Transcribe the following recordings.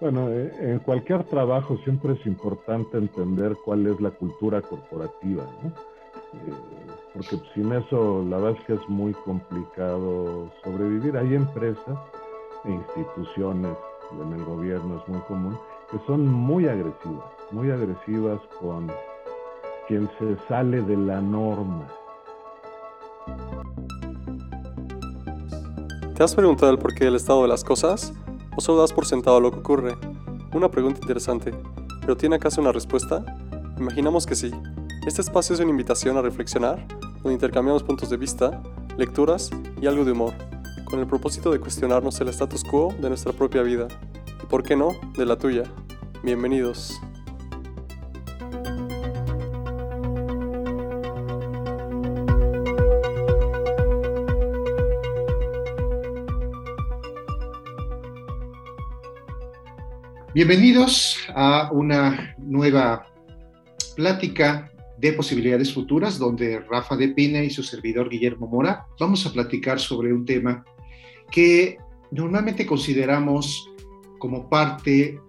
Bueno, eh, en cualquier trabajo siempre es importante entender cuál es la cultura corporativa, ¿no? Eh, porque sin eso la verdad es que es muy complicado sobrevivir. Hay empresas e instituciones, en el gobierno es muy común, que son muy agresivas, muy agresivas con quien se sale de la norma. ¿Te has preguntado el porqué del estado de las cosas? ¿O solo das por sentado lo que ocurre? Una pregunta interesante, pero ¿tiene acaso una respuesta? Imaginamos que sí. Este espacio es una invitación a reflexionar, donde intercambiamos puntos de vista, lecturas y algo de humor, con el propósito de cuestionarnos el status quo de nuestra propia vida, y por qué no, de la tuya. Bienvenidos. Bienvenidos a una nueva plática de posibilidades futuras donde Rafa de Pina y su servidor Guillermo Mora vamos a platicar sobre un tema que normalmente consideramos como parte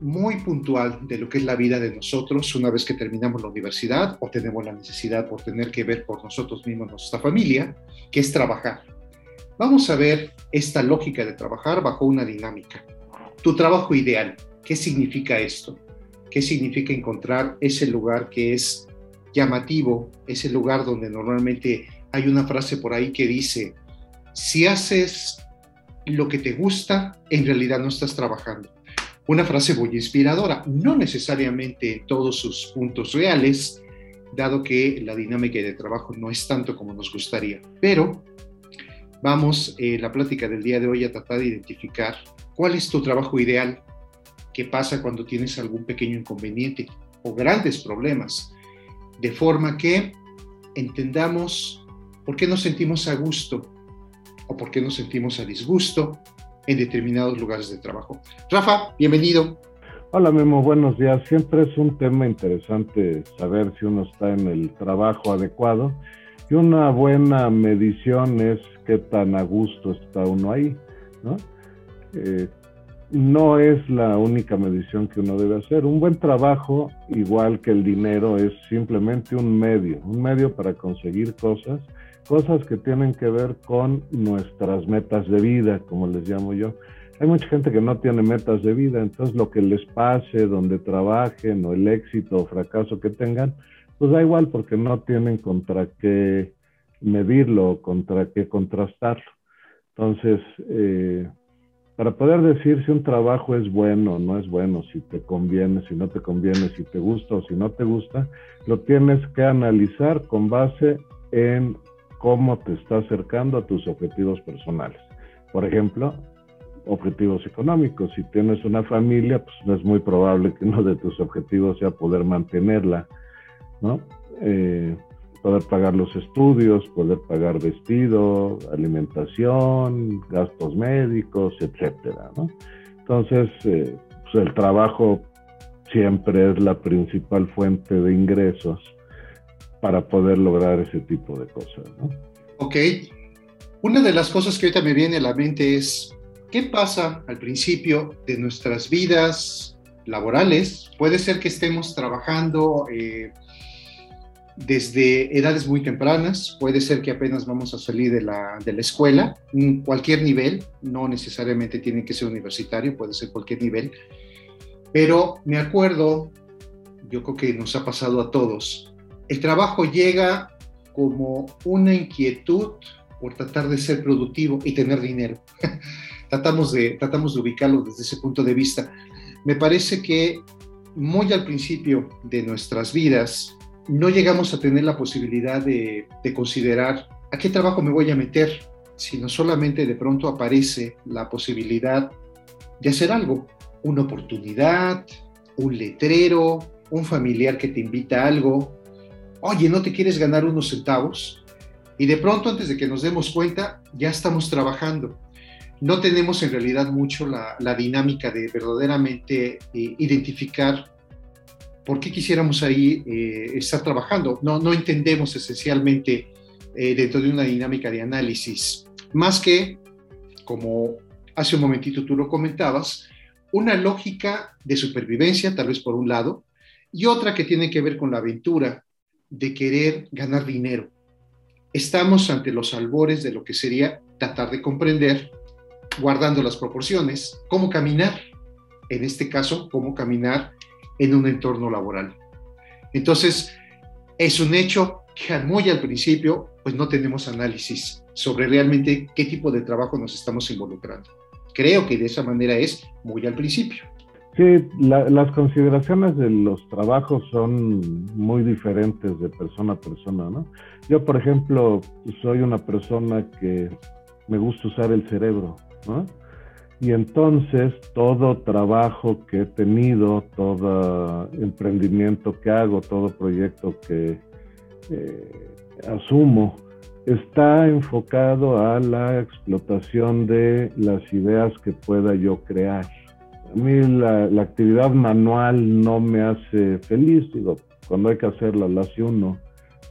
muy puntual de lo que es la vida de nosotros una vez que terminamos la universidad o tenemos la necesidad por tener que ver por nosotros mismos, nuestra familia, que es trabajar. Vamos a ver esta lógica de trabajar bajo una dinámica. Tu trabajo ideal, ¿qué significa esto? ¿Qué significa encontrar ese lugar que es llamativo, ese lugar donde normalmente hay una frase por ahí que dice, si haces lo que te gusta, en realidad no estás trabajando. Una frase muy inspiradora, no necesariamente en todos sus puntos reales, dado que la dinámica de trabajo no es tanto como nos gustaría, pero vamos en la plática del día de hoy a tratar de identificar ¿Cuál es tu trabajo ideal? ¿Qué pasa cuando tienes algún pequeño inconveniente o grandes problemas? De forma que entendamos por qué nos sentimos a gusto o por qué nos sentimos a disgusto en determinados lugares de trabajo. Rafa, bienvenido. Hola Memo, buenos días. Siempre es un tema interesante saber si uno está en el trabajo adecuado y una buena medición es qué tan a gusto está uno ahí, ¿no? Eh, no es la única medición que uno debe hacer. Un buen trabajo, igual que el dinero, es simplemente un medio, un medio para conseguir cosas, cosas que tienen que ver con nuestras metas de vida, como les llamo yo. Hay mucha gente que no tiene metas de vida, entonces lo que les pase, donde trabajen, o el éxito o fracaso que tengan, pues da igual porque no tienen contra qué medirlo, contra qué contrastarlo. Entonces, eh, para poder decir si un trabajo es bueno o no es bueno, si te conviene, si no te conviene, si te gusta o si no te gusta, lo tienes que analizar con base en cómo te está acercando a tus objetivos personales. Por ejemplo, objetivos económicos. Si tienes una familia, pues no es muy probable que uno de tus objetivos sea poder mantenerla, ¿no? Eh, poder pagar los estudios, poder pagar vestido, alimentación, gastos médicos, etcétera, ¿no? Entonces, eh, pues el trabajo siempre es la principal fuente de ingresos para poder lograr ese tipo de cosas, ¿no? Ok. Una de las cosas que ahorita me viene a la mente es, ¿qué pasa al principio de nuestras vidas laborales? Puede ser que estemos trabajando eh, desde edades muy tempranas, puede ser que apenas vamos a salir de la, de la escuela, cualquier nivel, no necesariamente tiene que ser universitario, puede ser cualquier nivel, pero me acuerdo, yo creo que nos ha pasado a todos, el trabajo llega como una inquietud por tratar de ser productivo y tener dinero. tratamos, de, tratamos de ubicarlo desde ese punto de vista. Me parece que muy al principio de nuestras vidas, no llegamos a tener la posibilidad de, considerar a qué trabajo me voy a meter, sino solamente de pronto aparece la posibilidad de hacer algo, una oportunidad, un letrero, un familiar que te invita a algo, oye, ¿no te quieres ganar unos centavos? Y de pronto, antes de que nos demos cuenta, ya estamos trabajando. No tenemos en realidad mucho la, dinámica de verdaderamente eh, identificar ¿por qué quisiéramos ahí eh, estar trabajando? No, no entendemos esencialmente eh, dentro de una dinámica de análisis, más que, como hace un momentito tú lo comentabas, una lógica de supervivencia, tal vez por un lado, y otra que tiene que ver con la aventura de querer ganar dinero. Estamos ante los albores de lo que sería tratar de comprender, guardando las proporciones, cómo caminar, en este caso, cómo caminar en un entorno laboral. Entonces, es un hecho que muy al principio, pues no tenemos análisis sobre realmente qué tipo de trabajo nos estamos involucrando. Creo que de esa manera es muy al principio. Sí, las consideraciones de los trabajos son muy diferentes de persona a persona, ¿no? Yo, por ejemplo, soy una persona que me gusta usar el cerebro, ¿no? Y entonces todo trabajo que he tenido, todo emprendimiento que hago, todo proyecto que eh, asumo, está enfocado a la explotación de las ideas que pueda yo crear. A mí la, actividad manual no me hace feliz, digo, cuando hay que hacerla la hace uno,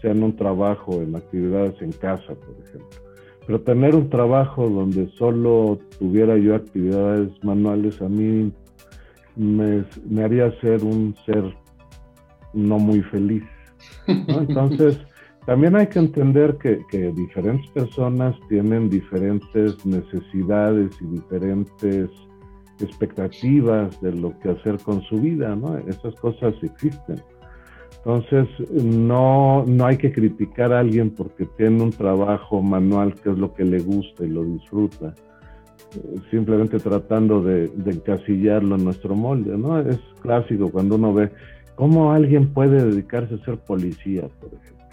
sea en un trabajo, en actividades en casa, por ejemplo. Pero tener un trabajo donde solo tuviera yo actividades manuales a mí me, me haría ser un ser no muy feliz. Entonces, también hay que entender que, que, diferentes personas tienen diferentes necesidades y diferentes expectativas de lo que hacer con su vida, ¿no? Esas cosas existen. Entonces, no, no hay que criticar a alguien porque tiene un trabajo manual que es lo que le gusta y lo disfruta, simplemente tratando de, encasillarlo en nuestro molde, ¿no? Es clásico cuando uno ve cómo alguien puede dedicarse a ser policía, por ejemplo,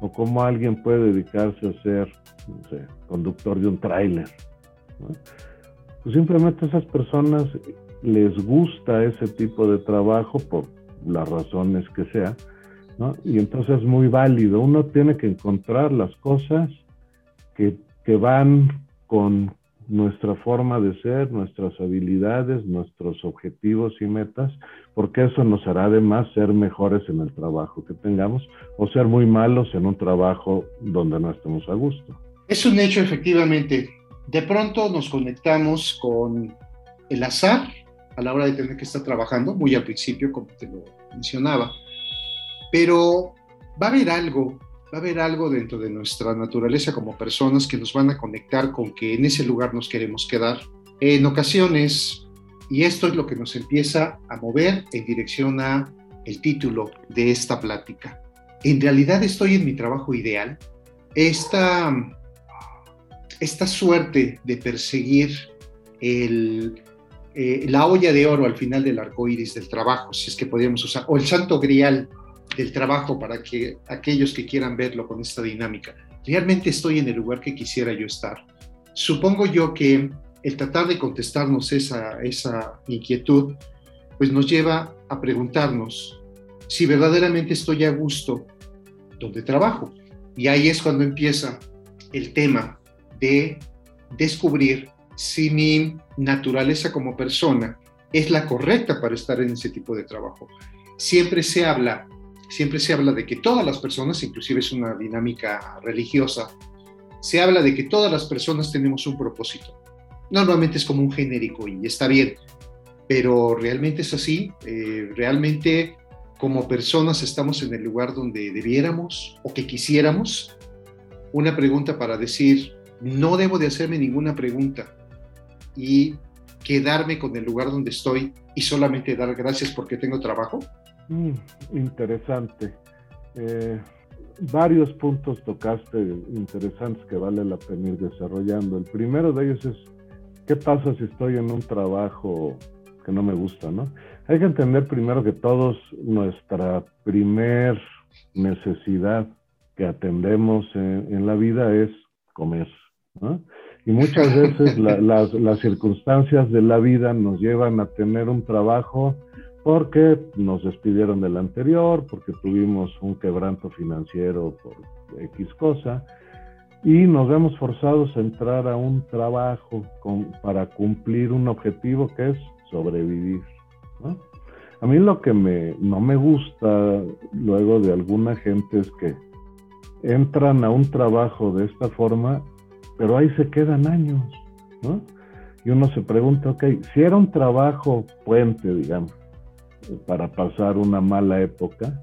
o cómo alguien puede dedicarse a ser, conductor de un tráiler, Pues simplemente a esas personas les gusta ese tipo de trabajo por las razones que sea, ¿no? Y entonces es muy válido. Uno tiene que encontrar las cosas que, que van con nuestra forma de ser, nuestras habilidades, nuestros objetivos y metas, porque eso nos hará además ser mejores en el trabajo que tengamos o ser muy malos en un trabajo donde no estemos a gusto. Es un hecho, efectivamente. De pronto nos conectamos con el azar a la hora de tener que estar trabajando, muy al principio, como te lo mencionaba. Pero va a haber algo, va a haber algo dentro de nuestra naturaleza como personas que nos van a conectar con que en ese lugar nos queremos quedar. En ocasiones, y esto es lo que nos empieza a mover en dirección a el título de esta plática. En realidad estoy en mi trabajo ideal. Esta, esta suerte de perseguir el eh, la olla de oro al final del arco iris del trabajo, si es que podríamos usar, o el santo grial del trabajo para que aquellos que quieran verlo con esta dinámica. ¿Realmente estoy en el lugar que quisiera yo estar? Supongo yo que el tratar de contestarnos esa, esa inquietud, pues nos lleva a preguntarnos si verdaderamente estoy a gusto donde trabajo. Y ahí es cuando empieza el tema de descubrir si mi naturaleza como persona es la correcta para estar en ese tipo de trabajo. Siempre se habla, siempre se habla de que todas las personas, inclusive es una dinámica religiosa, se habla de que todas las personas tenemos un propósito. Normalmente es como un genérico y está bien, pero realmente es así. Eh, realmente como personas estamos en el lugar donde debiéramos o que quisiéramos. Una pregunta para decir, no debo de hacerme ninguna pregunta y quedarme con el lugar donde estoy y solamente dar gracias porque tengo trabajo? Mm, interesante. Eh, varios puntos tocaste interesantes que vale la pena ir desarrollando. El primero de ellos es, ¿qué pasa si estoy en un trabajo que no me gusta? ¿no? Hay que entender primero que todos nuestra primer necesidad que atendemos en, en la vida es comer. ¿no? Y muchas veces las, las circunstancias de la vida nos llevan a tener un trabajo porque nos despidieron del anterior, porque tuvimos un quebranto financiero por X cosa, y nos vemos forzados a entrar a un trabajo para cumplir un objetivo que es sobrevivir. A mí lo que me, no me gusta luego de alguna gente es que entran a un trabajo de esta forma pero ahí se quedan años, ¿no? Y uno se pregunta, ok, si era un trabajo puente, digamos, para pasar una mala época,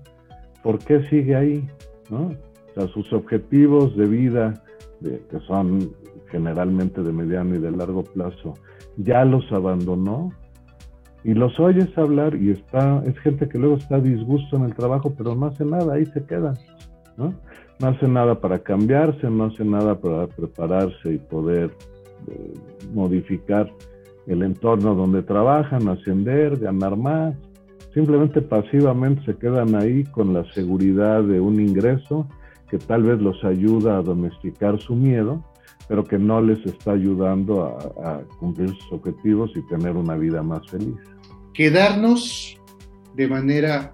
¿por qué sigue ahí? ¿No? O sea, sus objetivos de vida, que son generalmente de mediano y de largo plazo, ya los abandonó y los oyes hablar y está, es gente que luego está disgusto en el trabajo, pero no hace nada, ahí se queda, ¿no? No hace nada para cambiarse, no hace nada para prepararse y poder eh, modificar el entorno donde trabajan, ascender, ganar más. Simplemente pasivamente se quedan ahí con la seguridad de un ingreso que tal vez los ayuda a domesticar su miedo, pero que no les está ayudando a, a cumplir sus objetivos y tener una vida más feliz quedarnos de manera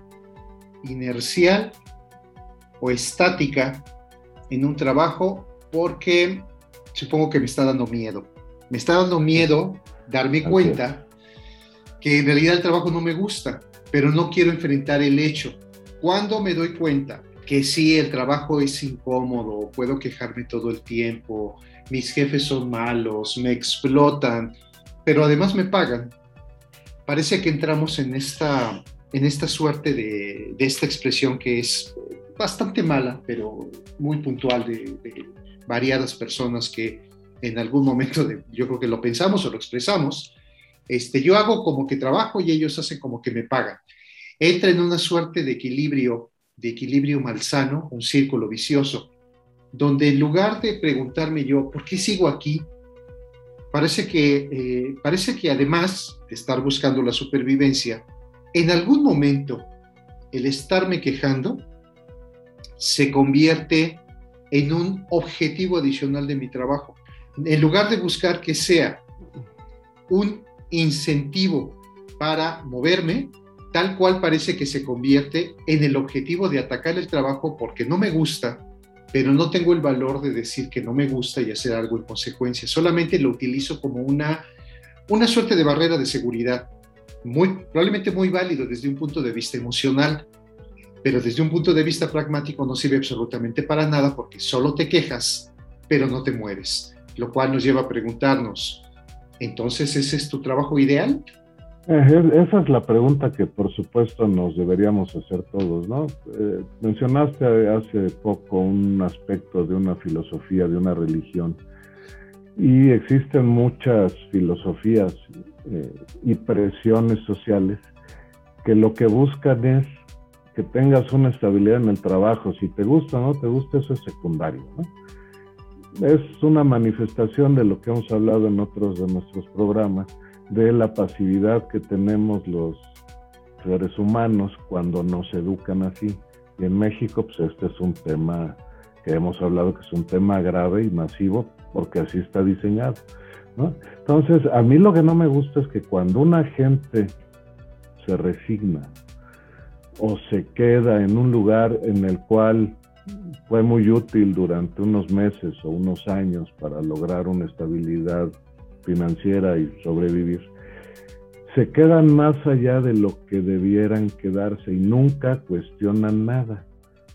inercial o estática en un trabajo porque supongo que me está dando miedo. Me está dando miedo darme cuenta que en realidad el trabajo no me gusta, pero no quiero enfrentar el hecho. Cuando me doy cuenta que sí, el trabajo es incómodo, puedo quejarme todo el tiempo, mis jefes son malos, me explotan, pero además me pagan, parece que entramos en esta, en esta suerte de, de esta expresión que es bastante mala, pero muy puntual de, variadas personas que en algún momento de, yo creo que lo pensamos o lo expresamos. Este, yo hago como que trabajo y ellos hacen como que me pagan. Entra en una suerte de equilibrio, de equilibrio malsano, un círculo vicioso, donde en lugar de preguntarme yo, ¿por qué sigo aquí? Parece que, eh, parece que además de estar buscando la supervivencia, en algún momento el estarme quejando se convierte en un objetivo adicional de mi trabajo. En lugar de buscar que sea un incentivo para moverme, tal cual parece que se convierte en el objetivo de atacar el trabajo porque no me gusta pero no tengo el valor de decir que no me gusta y hacer algo en consecuencia. Solamente lo utilizo como una, una suerte de barrera de seguridad, muy, probablemente muy válido desde un punto de vista emocional, pero desde un punto de vista pragmático no sirve absolutamente para nada porque solo te quejas, pero no te mueves, lo cual nos lleva a preguntarnos, entonces, ¿ese es tu trabajo ideal? Eh, esa es la pregunta que por supuesto nos deberíamos hacer todos, ¿no? Eh, mencionaste hace poco un aspecto de una filosofía, de una religión, y existen muchas filosofías eh, y presiones sociales que lo que buscan es que tengas una estabilidad en el trabajo. Si te gusta o no te gusta, eso es secundario, ¿no? Es una manifestación de lo que hemos hablado en otros de nuestros programas de la pasividad que tenemos los seres humanos cuando nos educan así. Y en México, pues este es un tema que hemos hablado que es un tema grave y masivo porque así está diseñado. ¿no? Entonces, a mí lo que no me gusta es que cuando una gente se resigna o se queda en un lugar en el cual fue muy útil durante unos meses o unos años para lograr una estabilidad financiera y sobrevivir, se quedan más allá de lo que debieran quedarse y nunca cuestionan nada.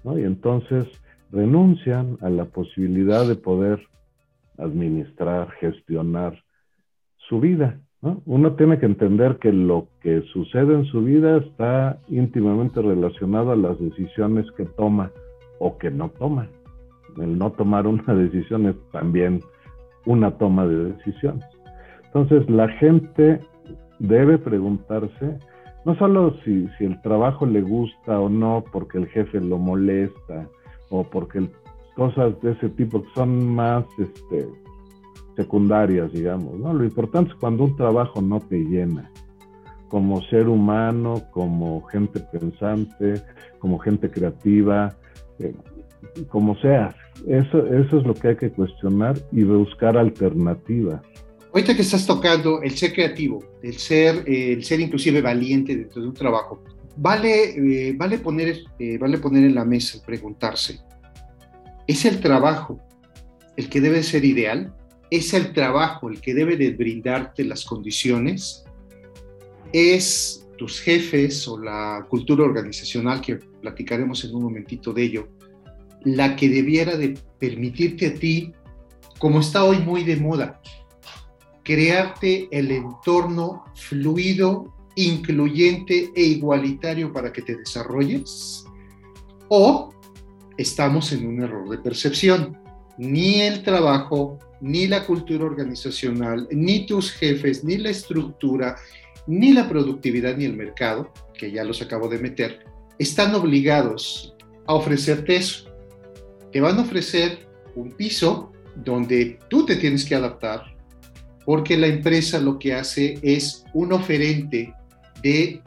Y entonces renuncian a la posibilidad de poder administrar, gestionar su vida. ¿No? Uno tiene que entender que lo que sucede en su vida está íntimamente relacionado a las decisiones que toma o que no toma. El no tomar una decisión es también una toma de decisiones. Entonces la gente debe preguntarse no solo si, si, el trabajo le gusta o no porque el jefe lo molesta o porque cosas de ese tipo que son más este, secundarias, digamos. ¿no? Lo importante es cuando un trabajo no te llena, como ser humano, como gente pensante, como gente creativa, eh, como seas. Eso, eso es lo que hay que cuestionar y buscar alternativas. Ahorita que estás tocando el ser creativo, el ser, eh, el ser inclusive valiente dentro de un trabajo, vale, eh, vale, poner, eh, vale poner en la mesa, preguntarse, ¿es el trabajo el que debe ser ideal? ¿Es el trabajo el que debe de brindarte las condiciones? ¿Es tus jefes o la cultura organizacional, que platicaremos en un momentito de ello, la que debiera de permitirte a ti, como está hoy muy de moda, crearte el entorno fluido, incluyente e igualitario para que te desarrolles? ¿O estamos en un error de percepción? Ni el trabajo, ni la cultura organizacional, ni tus jefes, ni la estructura, ni la productividad, ni el mercado, que ya los acabo de meter, están obligados a ofrecerte eso. Te van a ofrecer un piso donde tú te tienes que adaptar, porque la empresa lo que hace es un oferente de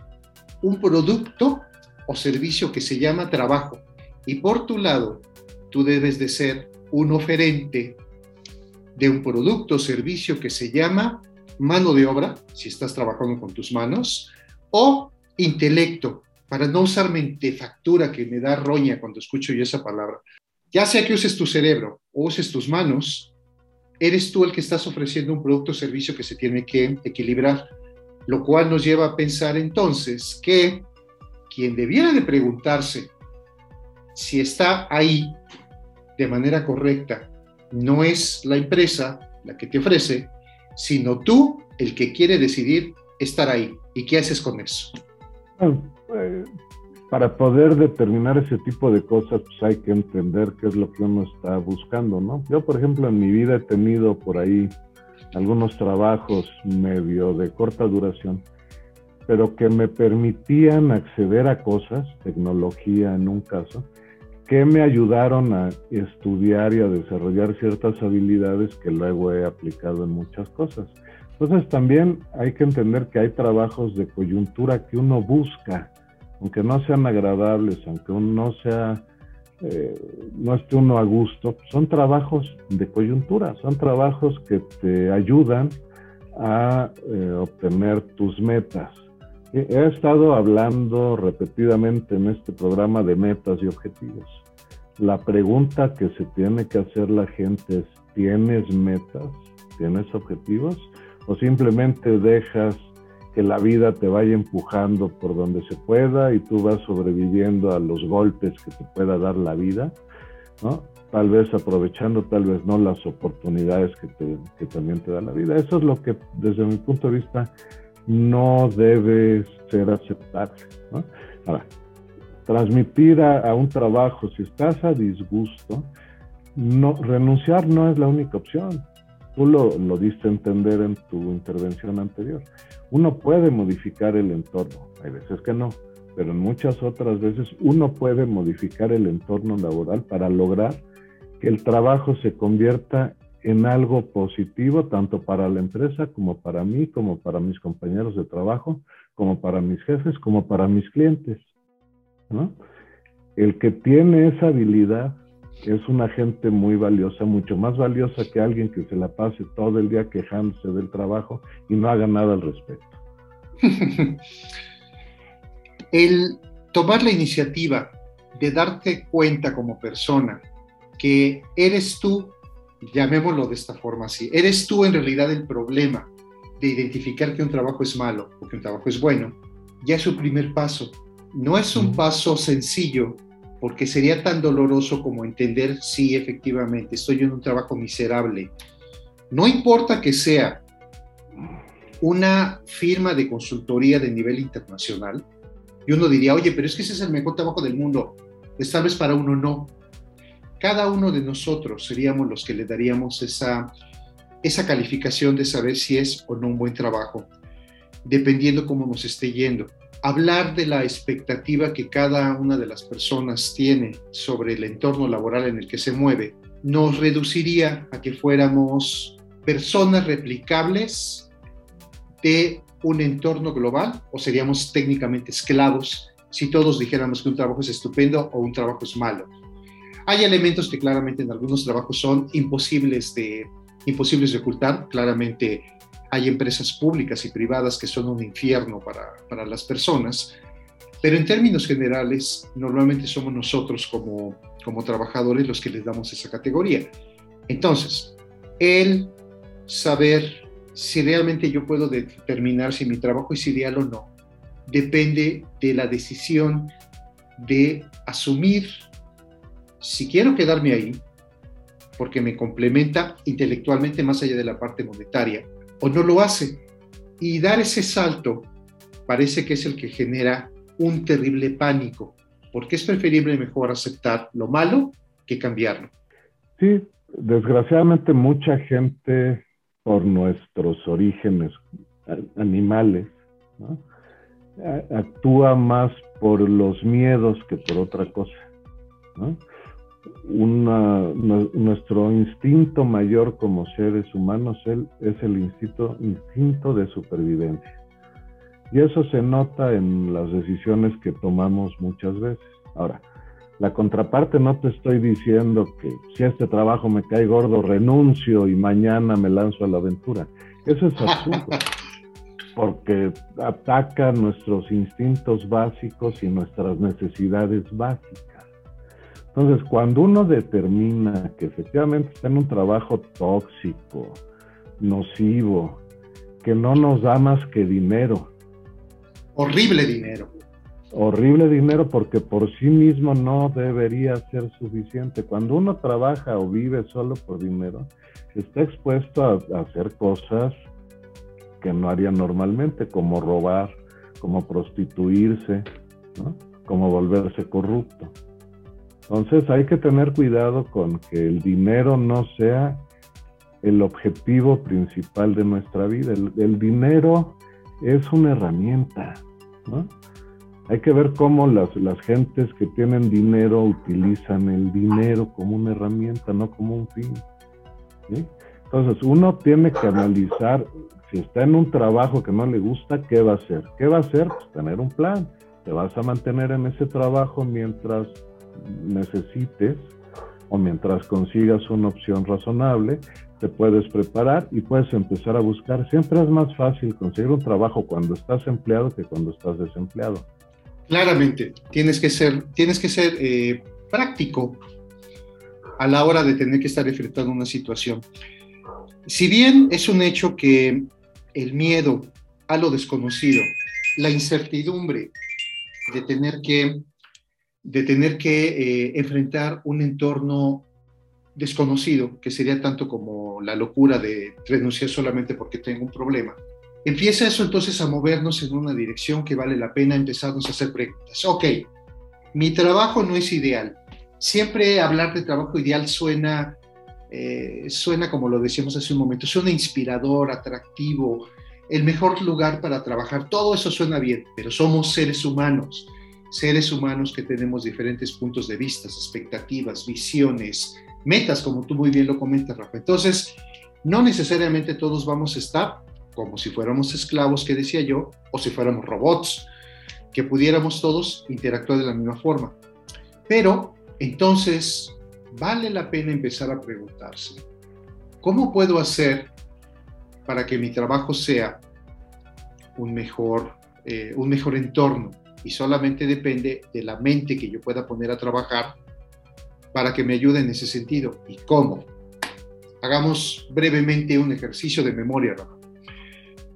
un producto o servicio que se llama trabajo. Y por tu lado, tú debes de ser un oferente de un producto o servicio que se llama mano de obra, si estás trabajando con tus manos, o intelecto, para no usar mentefactura que me da roña cuando escucho yo esa palabra. Ya sea que uses tu cerebro o uses tus manos, eres tú el que estás ofreciendo un producto o servicio que se tiene que equilibrar, lo cual nos lleva a pensar entonces que quien debiera de preguntarse si está ahí de manera correcta no es la empresa la que te ofrece, sino tú el que quiere decidir estar ahí. ¿Y qué haces con eso? Eh, para poder determinar ese tipo de cosas, pues hay que entender qué es lo que uno está buscando, ¿no? Yo, por ejemplo, en mi vida he tenido por ahí algunos trabajos medio de corta duración, pero que me permitían acceder a cosas, tecnología en un caso, que me ayudaron a estudiar y a desarrollar ciertas habilidades que luego he aplicado en muchas cosas. Entonces también hay que entender que hay trabajos de coyuntura que uno busca, aunque no sean agradables, aunque uno no sea, eh, no esté uno a gusto, son trabajos de coyuntura, son trabajos que te ayudan a eh, obtener tus metas. He estado hablando repetidamente en este programa de metas y objetivos. La pregunta que se tiene que hacer la gente es, ¿tienes metas? ¿Tienes objetivos? o simplemente dejas que la vida te vaya empujando por donde se pueda y tú vas sobreviviendo a los golpes que te pueda dar la vida, ¿no? Tal vez aprovechando, tal vez no, las oportunidades que, también te da la vida. Eso es lo que, desde mi punto de vista, no debe ser aceptable. Ahora, transmitir a, a, un trabajo, si estás a disgusto, no, renunciar no es la única opción. Tú lo, diste a entender en tu intervención anterior. Uno puede modificar el entorno, hay veces que no, pero en muchas otras veces uno puede modificar el entorno laboral para lograr que el trabajo se convierta en algo positivo, tanto para la empresa como para mí, como para mis compañeros de trabajo, como para mis jefes, como para mis clientes. El que tiene esa habilidad es una gente muy valiosa, mucho más valiosa que alguien que se la pase todo el día quejándose del trabajo y no haga nada al respecto. el tomar la iniciativa de darte cuenta como persona que eres tú, llamémoslo de esta forma así, eres tú en realidad el problema de identificar que un trabajo es malo o que un trabajo es bueno, ya es su primer paso. No es un paso sencillo porque sería tan doloroso como entender si efectivamente estoy en un trabajo miserable. No importa que sea una firma de consultoría de nivel internacional, y uno diría, oye, pero es que ese es el mejor trabajo del mundo. Pues tal vez para uno no. Cada uno de nosotros seríamos los que le daríamos esa, esa calificación de saber si es o no un buen trabajo, dependiendo cómo nos esté yendo hablar de la expectativa que cada una de las personas tiene sobre el entorno laboral en el que se mueve, nos reduciría a que fuéramos personas replicables de un entorno global o seríamos técnicamente esclavos si todos dijéramos que un trabajo es estupendo o un trabajo es malo. Hay elementos que claramente en algunos trabajos son imposibles de, imposibles ocultar, claramente hay empresas públicas y privadas que son un infierno para, para las personas, pero en términos generales, normalmente somos nosotros como, como trabajadores los que les damos esa categoría. Entonces, el saber si realmente yo puedo determinar si mi trabajo es ideal o no, depende de la decisión de asumir si quiero quedarme ahí, porque me complementa intelectualmente más allá de la parte monetaria, o no lo hace. Y dar ese salto parece que es el que genera un terrible pánico, porque es preferible mejor aceptar lo malo que cambiarlo. Sí, desgraciadamente mucha gente por nuestros orígenes animales actúa más por los miedos que por otra cosa. Nuestro instinto mayor como seres humanos es el instinto, instinto de supervivencia. Y eso se nota en las decisiones que tomamos muchas veces. Ahora, la contraparte no te estoy diciendo que si este trabajo me cae gordo, renuncio y mañana me lanzo a la aventura. Eso es absurdo, porque ataca nuestros instintos básicos y nuestras necesidades básicas. Entonces, cuando uno determina que efectivamente está en un trabajo tóxico, nocivo, que no nos da más que dinero, Horrible dinero. Horrible dinero porque por sí mismo no debería ser suficiente. Cuando uno trabaja o vive solo por dinero, está expuesto a, hacer cosas que no haría normalmente, como robar, como prostituirse, como volverse corrupto. Entonces hay que tener cuidado con que el dinero no sea el objetivo principal de nuestra vida. el dinero es una herramienta, ¿no? Hay que ver cómo las, las gentes que tienen dinero utilizan el dinero como una herramienta, no como un fin. Entonces, uno tiene que analizar si está en un trabajo que no le gusta, ¿qué va a hacer? ¿Qué va a hacer? Pues tener un plan. Te vas a mantener en ese trabajo mientras necesites o mientras consigas una opción razonable te puedes preparar y puedes empezar a buscar. Siempre es más fácil conseguir un trabajo cuando estás empleado que cuando estás desempleado. Claramente, tienes que ser, tienes que ser eh, práctico a la hora de tener que estar enfrentando una situación. Si bien es un hecho que el miedo a lo desconocido, la incertidumbre de tener que, de tener que eh, enfrentar un entorno desconocido, que sería tanto como la locura de renunciar solamente porque tengo un problema, empieza eso entonces a movernos en una dirección que vale la pena empezarnos a hacer preguntas. Ok, mi trabajo no es ideal. Siempre hablar de trabajo ideal suena, eh, suena como lo decíamos hace un momento, suena inspirador, atractivo, el mejor lugar para trabajar. Todo eso suena bien, pero somos seres humanos, seres humanos que tenemos diferentes puntos de vista, expectativas, visiones, metas, como tú muy bien lo comentas, Rafa. Entonces, no necesariamente todos vamos a estar como si fuéramos esclavos, que decía yo, o si fuéramos robots, que pudiéramos todos interactuar de la misma forma. Pero entonces vale la pena empezar a preguntarse, ¿cómo puedo hacer para que mi trabajo sea un mejor, eh, un mejor entorno? Y solamente depende de la mente que yo pueda poner a trabajar para que me ayude en ese sentido. ¿Y cómo? Hagamos brevemente un ejercicio de memoria,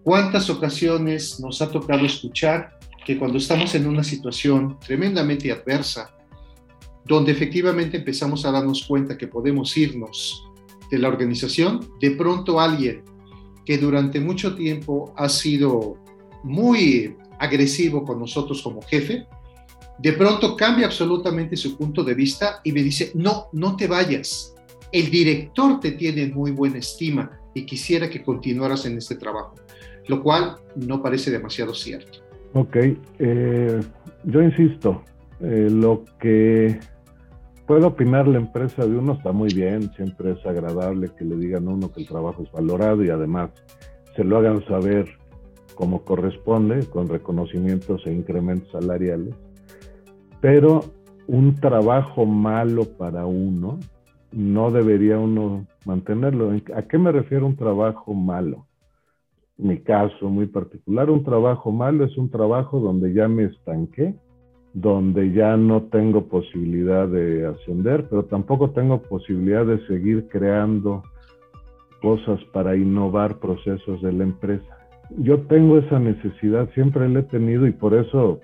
¿Cuántas ocasiones nos ha tocado escuchar que cuando estamos en una situación tremendamente adversa, donde efectivamente empezamos a darnos cuenta que podemos irnos de la organización, de pronto alguien que durante mucho tiempo ha sido muy agresivo con nosotros como jefe, de pronto cambia absolutamente su punto de vista y me dice, no, no te vayas. El director te tiene muy buena estima y quisiera que continuaras en este trabajo, lo cual no parece demasiado cierto. Ok, eh, yo insisto, eh, lo que puede opinar la empresa de uno está muy bien, siempre es agradable que le digan a uno que el trabajo es valorado y además se lo hagan saber como corresponde, con reconocimientos e incrementos salariales pero un trabajo malo para uno no debería uno mantenerlo. ¿A qué me refiero un trabajo malo? Mi caso muy particular, un trabajo malo es un trabajo donde ya me estanqué, donde ya no tengo posibilidad de ascender, pero tampoco tengo posibilidad de seguir creando cosas para innovar procesos de la empresa. Yo tengo esa necesidad, siempre la he tenido y por eso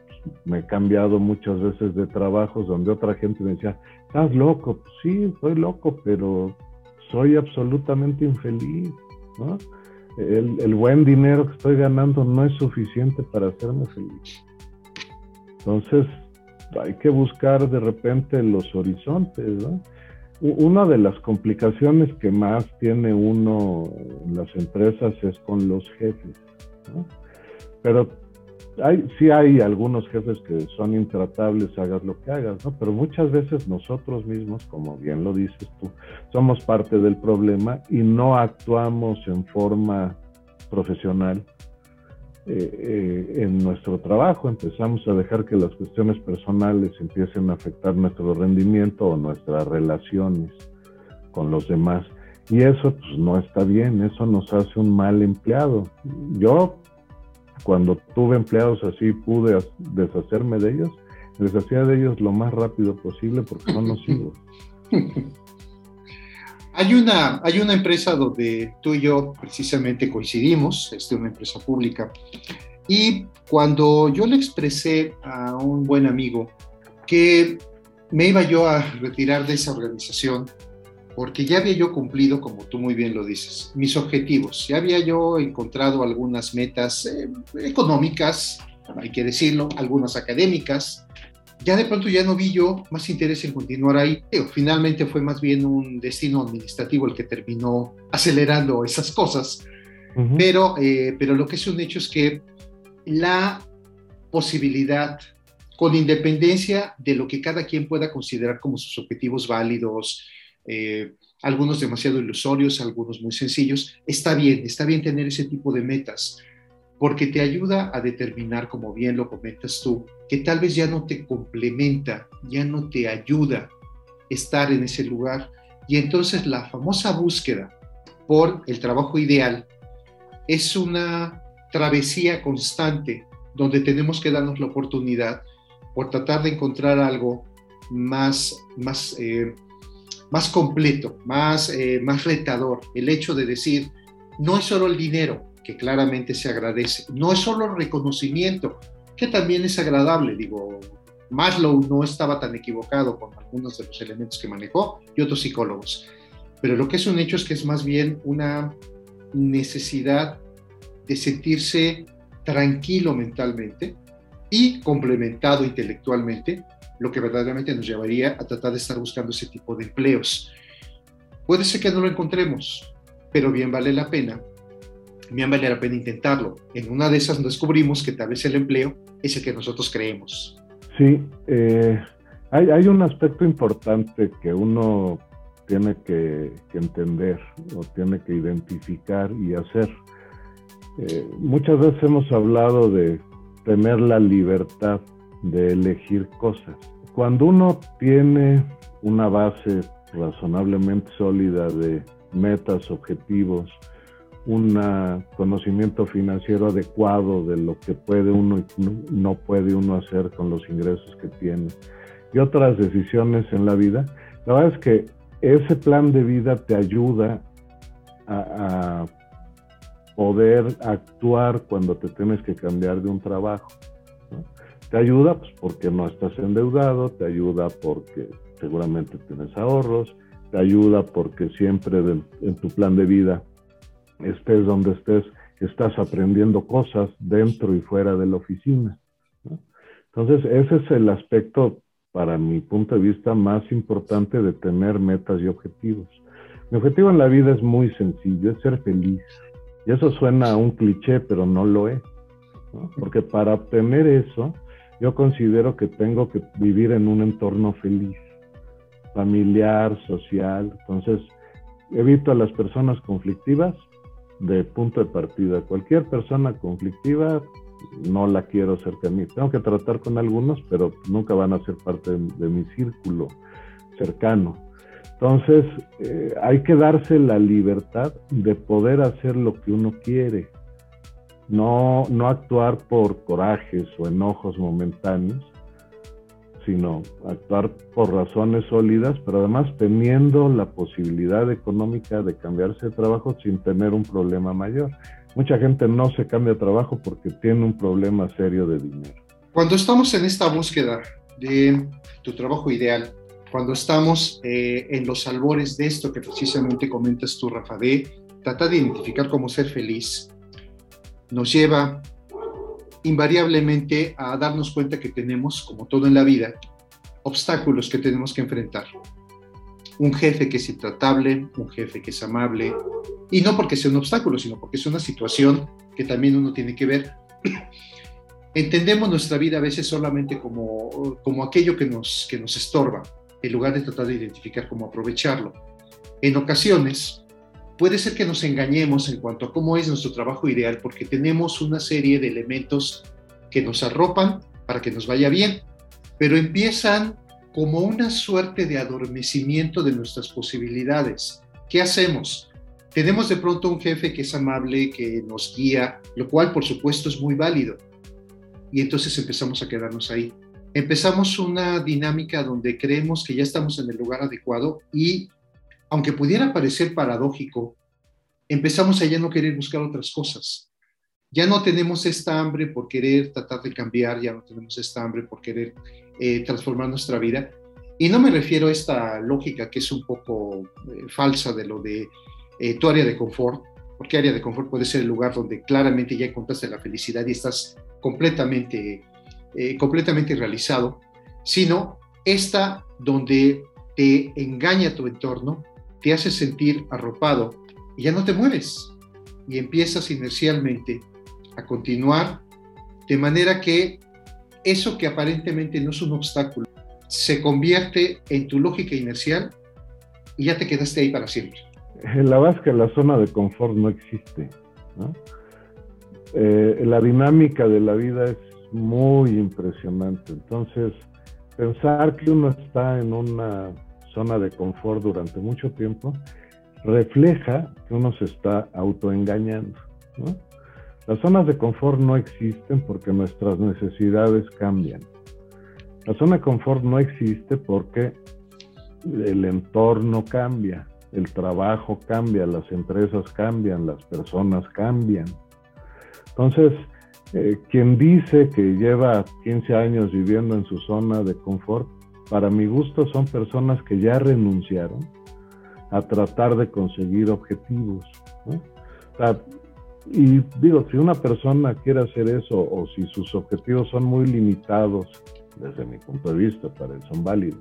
me he cambiado muchas veces de trabajos donde otra gente me decía, estás loco, sí, soy loco, pero soy absolutamente infeliz, ¿no? el, buen dinero que estoy ganando no es suficiente para hacerme feliz. Entonces, hay que buscar de repente los horizontes. Una de las complicaciones que más tiene uno en las empresas es con los jefes. Pero hay, sí hay algunos jefes que son intratables, hagas lo que hagas, ¿no? Pero muchas veces nosotros mismos, como bien lo dices tú, somos parte del problema y no actuamos en forma profesional eh, eh, en nuestro trabajo. Empezamos a dejar que las cuestiones personales empiecen a afectar nuestro rendimiento o nuestras relaciones con los demás. Y eso pues, no está bien, eso nos hace un mal empleado. Yo cuando tuve empleados así pude deshacerme de ellos, deshacía de ellos lo más rápido posible porque son nocivos. Hay una, hay una empresa donde tú y yo precisamente coincidimos, es una empresa pública, y cuando yo le expresé a un buen amigo que me iba yo a retirar de esa organización, porque ya había yo cumplido, como tú muy bien lo dices, mis objetivos. Ya había yo encontrado algunas metas eh, económicas, hay que decirlo, algunas académicas. Ya de pronto ya no vi yo más interés en continuar ahí. finalmente fue más bien un destino administrativo el que terminó acelerando esas cosas. pero, eh, pero lo que es un hecho es que la posibilidad con independencia de lo que cada quien pueda considerar como sus objetivos válidos, eh, algunos demasiado ilusorios, algunos muy sencillos. Está bien, está bien tener ese tipo de metas, porque te ayuda a determinar, como bien lo comentas tú, que tal vez ya no te complementa, ya no te ayuda estar en ese lugar. Y entonces la famosa búsqueda por el trabajo ideal es una travesía constante donde tenemos que darnos la oportunidad por tratar de encontrar algo más, más eh, más completo, más, eh, más retador. El hecho de decir, no es solo el dinero, que claramente se agradece, no es solo reconocimiento, que también es agradable. Digo, Maslow no estaba tan equivocado con algunos de los elementos que manejó y otros psicólogos. Pero lo que es un hecho es que es más bien una necesidad de sentirse tranquilo mentalmente y complementado intelectualmente lo que verdaderamente nos llevaría a tratar de estar buscando ese tipo de empleos. Puede ser que no lo encontremos, pero bien vale la pena, bien vale la pena intentarlo. En una de esas descubrimos que tal vez el empleo es el que nosotros creemos. Sí, eh, hay, un aspecto importante que uno tiene que, entender o tiene que identificar y hacer. Eh, muchas veces hemos hablado de tener la libertad de elegir cosas. Cuando uno tiene una base razonablemente sólida de metas, objetivos, un conocimiento financiero adecuado de lo que puede uno y no puede uno hacer con los ingresos que tiene y otras decisiones en la vida, la verdad es que ese plan de vida te ayuda a, a poder actuar cuando te tienes que cambiar de un trabajo. Te ayuda pues, porque no estás endeudado, te ayuda porque seguramente tienes ahorros, te ayuda porque siempre en tu plan de vida, estés donde estés, estás aprendiendo cosas dentro y fuera de la oficina. Entonces, ese es el aspecto, para mi punto de vista, más importante de tener metas y objetivos. Mi objetivo en la vida es muy sencillo, es ser feliz. Y eso suena a un cliché, pero no lo es. Porque para obtener eso, yo considero que tengo que vivir en un entorno feliz, familiar, social. Entonces, evito a las personas conflictivas de punto de partida. Cualquier persona conflictiva no la quiero cerca de mí. Tengo que tratar con algunos, pero nunca van a ser parte de, mi círculo cercano. Entonces, eh, hay que darse la libertad de poder hacer lo que uno quiere no, no actuar por corajes o enojos momentáneos, sino actuar por razones sólidas, pero además teniendo la posibilidad económica de cambiarse de trabajo sin tener un problema mayor. Mucha gente no se cambia de trabajo porque tiene un problema serio de dinero. Cuando estamos en esta búsqueda de tu trabajo ideal, cuando estamos eh, en los albores de esto que precisamente comentas tú, Rafa, de tratar de identificar cómo ser feliz nos lleva invariablemente a darnos cuenta que tenemos, como todo en la vida, obstáculos que tenemos que enfrentar. Un jefe que es intratable, un jefe que es amable, y no porque sea un obstáculo, sino porque es una situación que también uno tiene que ver. Entendemos nuestra vida a veces solamente como, como aquello que nos, que nos estorba, en lugar de tratar de identificar cómo aprovecharlo. En ocasiones, puede ser que nos engañemos en cuanto a cómo es nuestro trabajo ideal, porque tenemos una serie de elementos que nos arropan para que nos vaya bien, pero empiezan como una suerte de adormecimiento de nuestras posibilidades. ¿Qué hacemos? Tenemos de pronto un jefe que es amable, que nos guía, lo cual por supuesto es muy válido. Y entonces empezamos a quedarnos ahí. Empezamos una dinámica donde creemos que ya estamos en el lugar adecuado y, aunque pudiera parecer paradójico, empezamos a ya no querer buscar otras cosas. Ya no tenemos esta hambre por querer tratar de cambiar, ya no tenemos esta hambre por querer eh, transformar nuestra vida. Y no me refiero a esta lógica que es un poco eh, falsa de lo de eh, tu área de confort, porque área de confort puede ser el lugar donde claramente ya encontraste la felicidad y estás completamente, completamente realizado, sino esta donde te engaña tu entorno, te hace sentir arropado y ya no te mueves y empiezas inercialmente a continuar de manera que eso que aparentemente no es un obstáculo se convierte en tu lógica inercial y ya te quedaste ahí para siempre la verdad es que la zona de confort no existe. Eh, la dinámica de la vida es muy impresionante. Entonces, pensar que uno está en una zona de confort durante mucho tiempo refleja que uno se está autoengañando. Las zonas de confort no existen porque nuestras necesidades cambian. La zona de confort no existe porque el entorno cambia el trabajo cambia, las empresas cambian, las personas cambian. Entonces, eh, quien dice que lleva 15 años viviendo en su zona de confort, para mi gusto son personas que ya renunciaron a tratar de conseguir objetivos. y digo, si una persona quiere hacer eso o si sus objetivos son muy limitados, desde mi punto de vista, para él son válidos,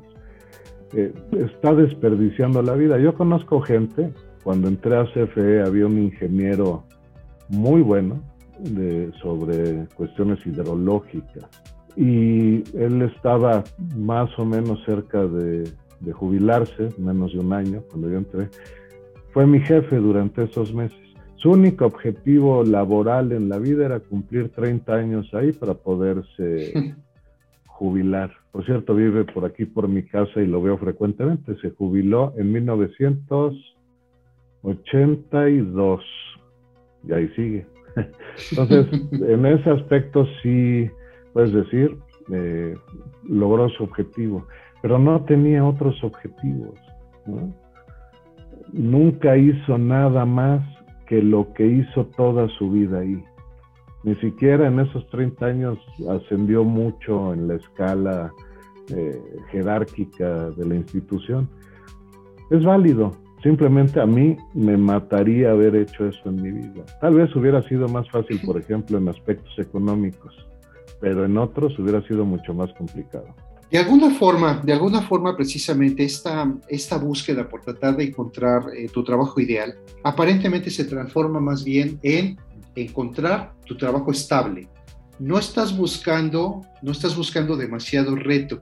eh, está desperdiciando la vida. Yo conozco gente, cuando entré a CFE había un ingeniero muy bueno de, sobre cuestiones hidrológicas y él estaba más o menos cerca de, de jubilarse, menos de un año cuando yo entré. Fue mi jefe durante esos meses. Su único objetivo laboral en la vida era cumplir 30 años ahí para poderse jubilar. Por cierto, vive por aquí, por mi casa y lo veo frecuentemente. Se jubiló en 1982 y ahí sigue. Entonces, en ese aspecto sí, puedes decir, eh, logró su objetivo, pero no tenía otros objetivos. Nunca hizo nada más que lo que hizo toda su vida ahí ni siquiera en esos 30 años ascendió mucho en la escala eh, jerárquica de la institución. Es válido, simplemente a mí me mataría haber hecho eso en mi vida. Tal vez hubiera sido más fácil, por ejemplo, en aspectos económicos, pero en otros hubiera sido mucho más complicado. De alguna forma, de alguna forma precisamente esta, esta búsqueda por tratar de encontrar eh, tu trabajo ideal, aparentemente se transforma más bien en encontrar tu trabajo estable. No estás buscando, no estás buscando demasiado reto.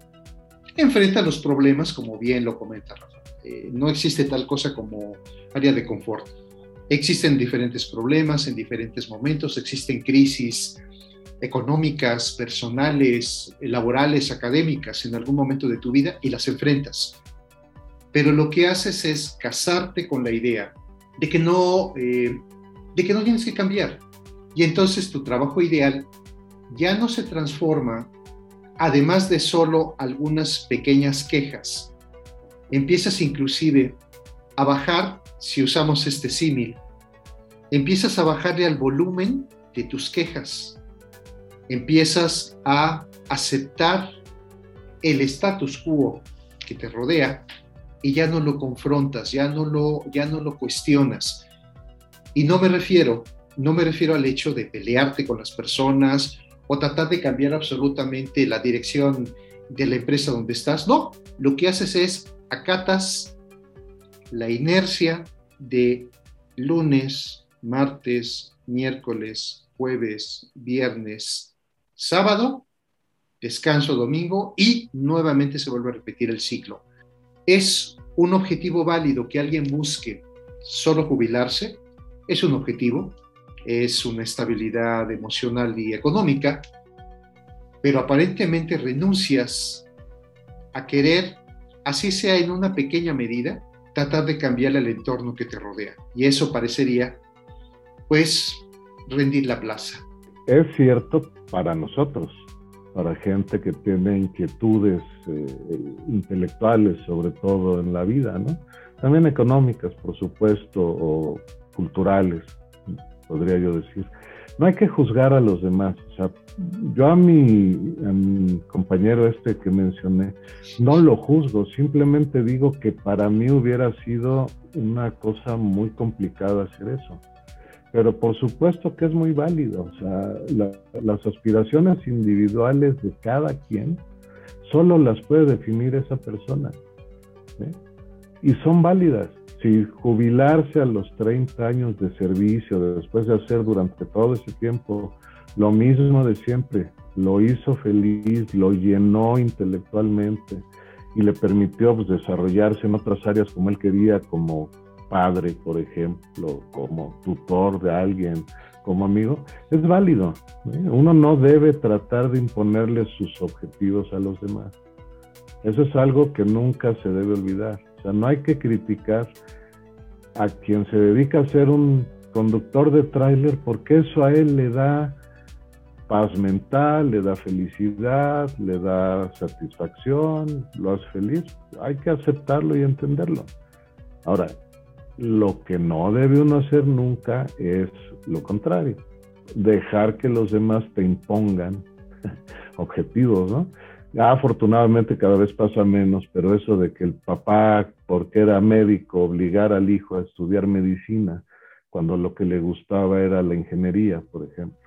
Enfrenta los problemas, como bien lo comenta Rafa. Eh, no existe tal cosa como área de confort. Existen diferentes problemas en diferentes momentos, existen crisis económicas, personales, laborales, académicas en algún momento de tu vida y las enfrentas. Pero lo que haces es casarte con la idea de que no, eh, de que no tienes que cambiar. Y entonces tu trabajo ideal ya no se transforma, además de solo algunas pequeñas quejas. Empiezas inclusive a bajar, si usamos este símil, empiezas a bajarle al volumen de tus quejas. Empiezas a aceptar el status quo que te rodea y ya no lo confrontas, ya no lo, ya no lo cuestionas, Y no me refiero, no me refiero al hecho de pelearte con las personas o tratar de cambiar absolutamente la dirección de la empresa donde estás. No, lo que haces es acatas la inercia de lunes, martes, miércoles, jueves, viernes, sábado, descanso domingo y nuevamente se vuelve a repetir el ciclo. ¿Es un objetivo válido que alguien busque solo jubilarse? Es un objetivo, es una estabilidad emocional y económica, pero aparentemente renuncias a querer, así sea en una pequeña medida, tratar de cambiar el entorno que te rodea. Y eso parecería, pues, rendir la plaza. Es cierto para nosotros, para gente que tiene inquietudes eh, intelectuales, sobre todo en la vida, ¿no? También económicas, por supuesto, o culturales, podría yo decir. No hay que juzgar a los demás. O sea, yo a mi, a mi compañero este que mencioné, no lo juzgo, simplemente digo que para mí hubiera sido una cosa muy complicada hacer eso pero por supuesto que es muy válido. O sea, las aspiraciones individuales de cada quien solo las puede definir esa persona. Y son válidas. Si jubilarse a los 30 años de servicio, después de hacer durante todo ese tiempo lo mismo de siempre, lo hizo feliz, lo llenó intelectualmente y le permitió pues, desarrollarse en otras áreas como él quería, como padre, por ejemplo, como tutor de alguien, como amigo, es válido. ¿eh? Uno no debe tratar de imponerle sus objetivos a los demás. Eso es algo que nunca se debe olvidar. O sea, no hay que criticar a quien se dedica a ser un conductor de tráiler porque eso a él le da paz mental, le da felicidad, le da satisfacción, lo hace feliz. Hay que aceptarlo y entenderlo. Ahora, lo que no debe uno hacer nunca es lo contrario, dejar que los demás te impongan objetivos, ¿no? Afortunadamente cada vez pasa menos, pero eso de que el papá, porque era médico, obligara al hijo a estudiar medicina, cuando lo que le gustaba era la ingeniería, por ejemplo.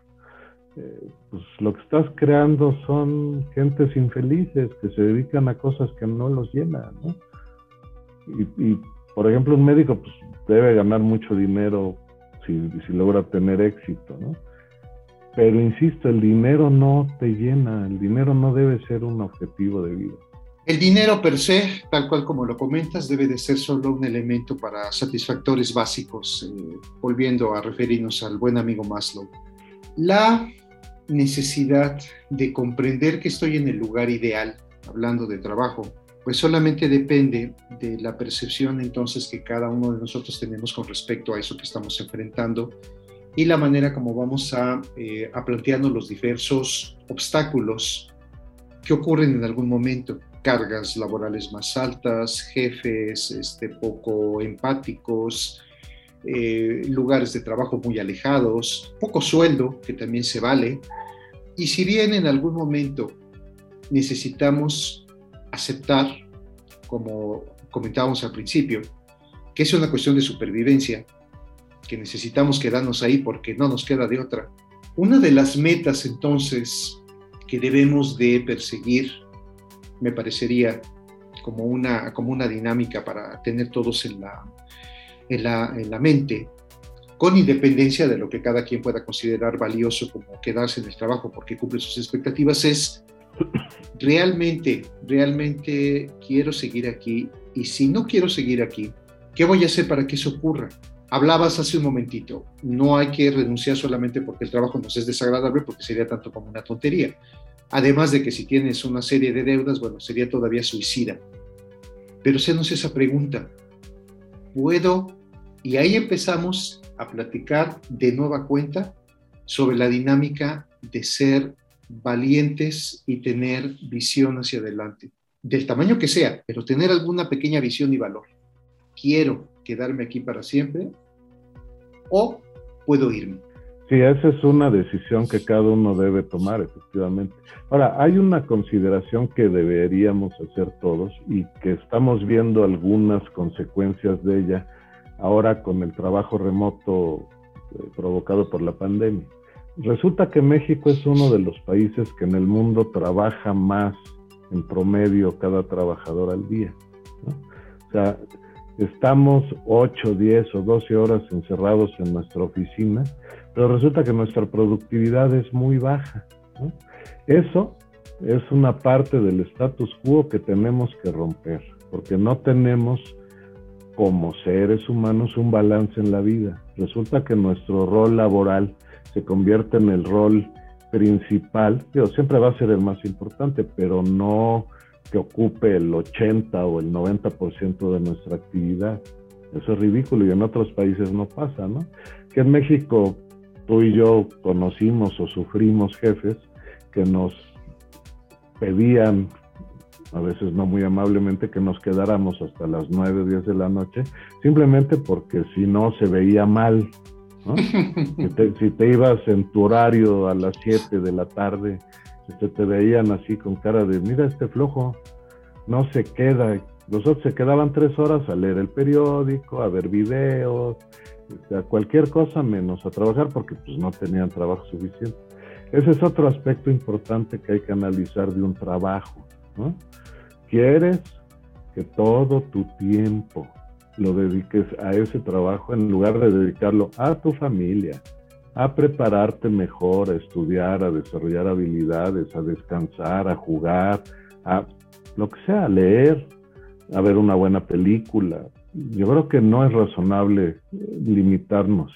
Eh, pues lo que estás creando son gentes infelices que se dedican a cosas que no los llenan, ¿no? y por ejemplo, un médico pues, debe ganar mucho dinero si, si logra tener éxito, ¿no? Pero insisto, el dinero no te llena, el dinero no debe ser un objetivo de vida. El dinero per se, tal cual como lo comentas, debe de ser solo un elemento para satisfactores básicos, eh, volviendo a referirnos al buen amigo Maslow. La necesidad de comprender que estoy en el lugar ideal, hablando de trabajo, pues solamente depende de la percepción entonces que cada uno de nosotros tenemos con respecto a eso que estamos enfrentando y la manera como vamos a, eh, a plantearnos los diversos obstáculos que ocurren en algún momento, cargas laborales más altas, jefes este, poco empáticos, eh, lugares de trabajo muy alejados, poco sueldo, que también se vale. Y si bien en algún momento necesitamos aceptar, como comentábamos al principio, que es una cuestión de supervivencia, que necesitamos quedarnos ahí porque no nos queda de otra. Una de las metas entonces que debemos de perseguir, me parecería como una, como una dinámica para tener todos en la, en la, en la mente, con independencia de lo que cada quien pueda considerar valioso como quedarse en el trabajo porque cumple sus expectativas, es realmente, realmente quiero seguir aquí y si no quiero seguir aquí, ¿qué voy a hacer para que eso ocurra? Hablabas hace un momentito, no hay que renunciar solamente porque el trabajo nos es desagradable, porque sería tanto como una tontería. Además de que si tienes una serie de deudas, bueno, sería todavía suicida. Pero sénos esa pregunta, ¿puedo? Y ahí empezamos a platicar de nueva cuenta sobre la dinámica de ser valientes y tener visión hacia adelante, del tamaño que sea, pero tener alguna pequeña visión y valor. Quiero quedarme aquí para siempre o puedo irme. Sí, esa es una decisión que cada uno debe tomar, efectivamente. Ahora, hay una consideración que deberíamos hacer todos y que estamos viendo algunas consecuencias de ella ahora con el trabajo remoto eh, provocado por la pandemia. Resulta que México es uno de los países que en el mundo trabaja más en promedio cada trabajador al día. O sea, estamos 8, 10 o 12 horas encerrados en nuestra oficina, pero resulta que nuestra productividad es muy baja. Eso es una parte del status quo que tenemos que romper, porque no tenemos como seres humanos un balance en la vida. Resulta que nuestro rol laboral se convierte en el rol principal, digo, siempre va a ser el más importante, pero no que ocupe el 80 o el 90% de nuestra actividad. Eso es ridículo y en otros países no pasa, ¿no? Que en México tú y yo conocimos o sufrimos jefes que nos pedían, a veces no muy amablemente, que nos quedáramos hasta las 9 o 10 de la noche, simplemente porque si no se veía mal. ¿no? si, te, ibas en tu horario a las 7 de la tarde, este, te veían así con cara de, mira este flojo, no se queda. Los otros se quedaban tres horas a leer el periódico, a ver videos, este, a cualquier cosa menos a trabajar porque pues no tenían trabajo suficiente. Ese es otro aspecto importante que hay que analizar de un trabajo. ¿no? Quieres que todo tu tiempo lo dediques a ese trabajo en lugar de dedicarlo a tu familia, a prepararte mejor, a estudiar, a desarrollar habilidades, a descansar, a jugar, a lo que sea, a leer, a ver una buena película. Yo creo que no es razonable limitarnos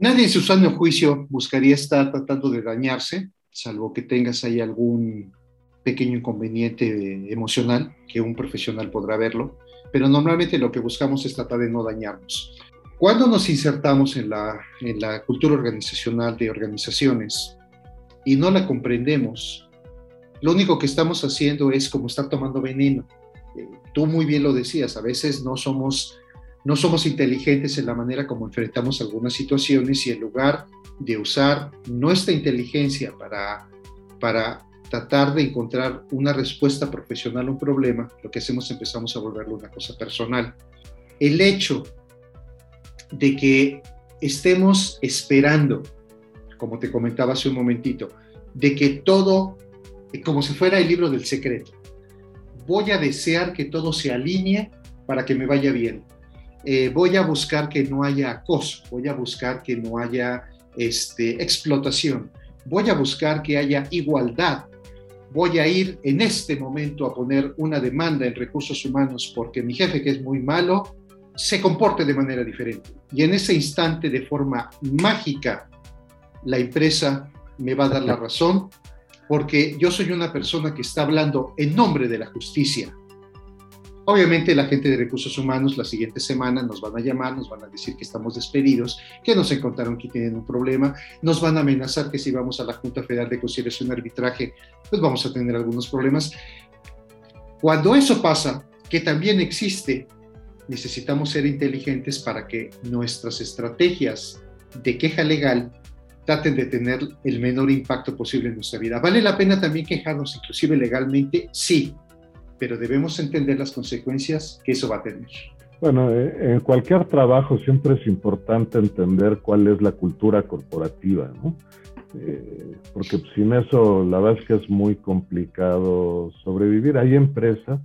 Nadie en su sano juicio buscaría estar tratando de dañarse, salvo que tengas ahí algún pequeño inconveniente emocional, que un profesional podrá verlo, pero normalmente lo que buscamos es tratar de no dañarnos. Cuando nos insertamos en la, en la cultura organizacional de organizaciones y no la comprendemos, lo único que estamos haciendo es como estar tomando veneno. Eh, tú muy bien lo decías, a veces no somos no somos inteligentes en la manera como enfrentamos algunas situaciones y en lugar de usar nuestra inteligencia para, para tratar de encontrar una respuesta profesional a un problema, lo que hacemos empezamos a volverlo una cosa personal. El hecho de que estemos esperando, como te comentaba hace un momentito, de que todo, como si fuera el libro del secreto, voy a desear que todo se alinee para que me vaya bien eh, voy a buscar que no haya acoso, voy a buscar que no haya este, explotación, voy a buscar que haya igualdad, voy a ir en este momento a poner una demanda en recursos humanos porque mi jefe, que es muy malo, se comporte de manera diferente. Y en ese instante, de forma mágica, la empresa me va a dar la razón porque yo soy una persona que está hablando en nombre de la justicia, Obviamente la gente de recursos humanos la siguiente semana nos van a llamar, nos van a decir que estamos despedidos, que nos encontraron que tienen un problema, nos van a amenazar que si vamos a la Junta Federal de Conciliación y Arbitraje, pues vamos a tener algunos problemas. Cuando eso pasa, que también existe, necesitamos ser inteligentes para que nuestras estrategias de queja legal traten de tener el menor impacto posible en nuestra vida. ¿Vale la pena también quejarnos inclusive legalmente? Sí, pero debemos entender las consecuencias que eso va a tener. Bueno, eh, en cualquier trabajo siempre es importante entender cuál es la cultura corporativa, ¿no? Eh, porque sin eso la verdad es que es muy complicado sobrevivir. Hay empresas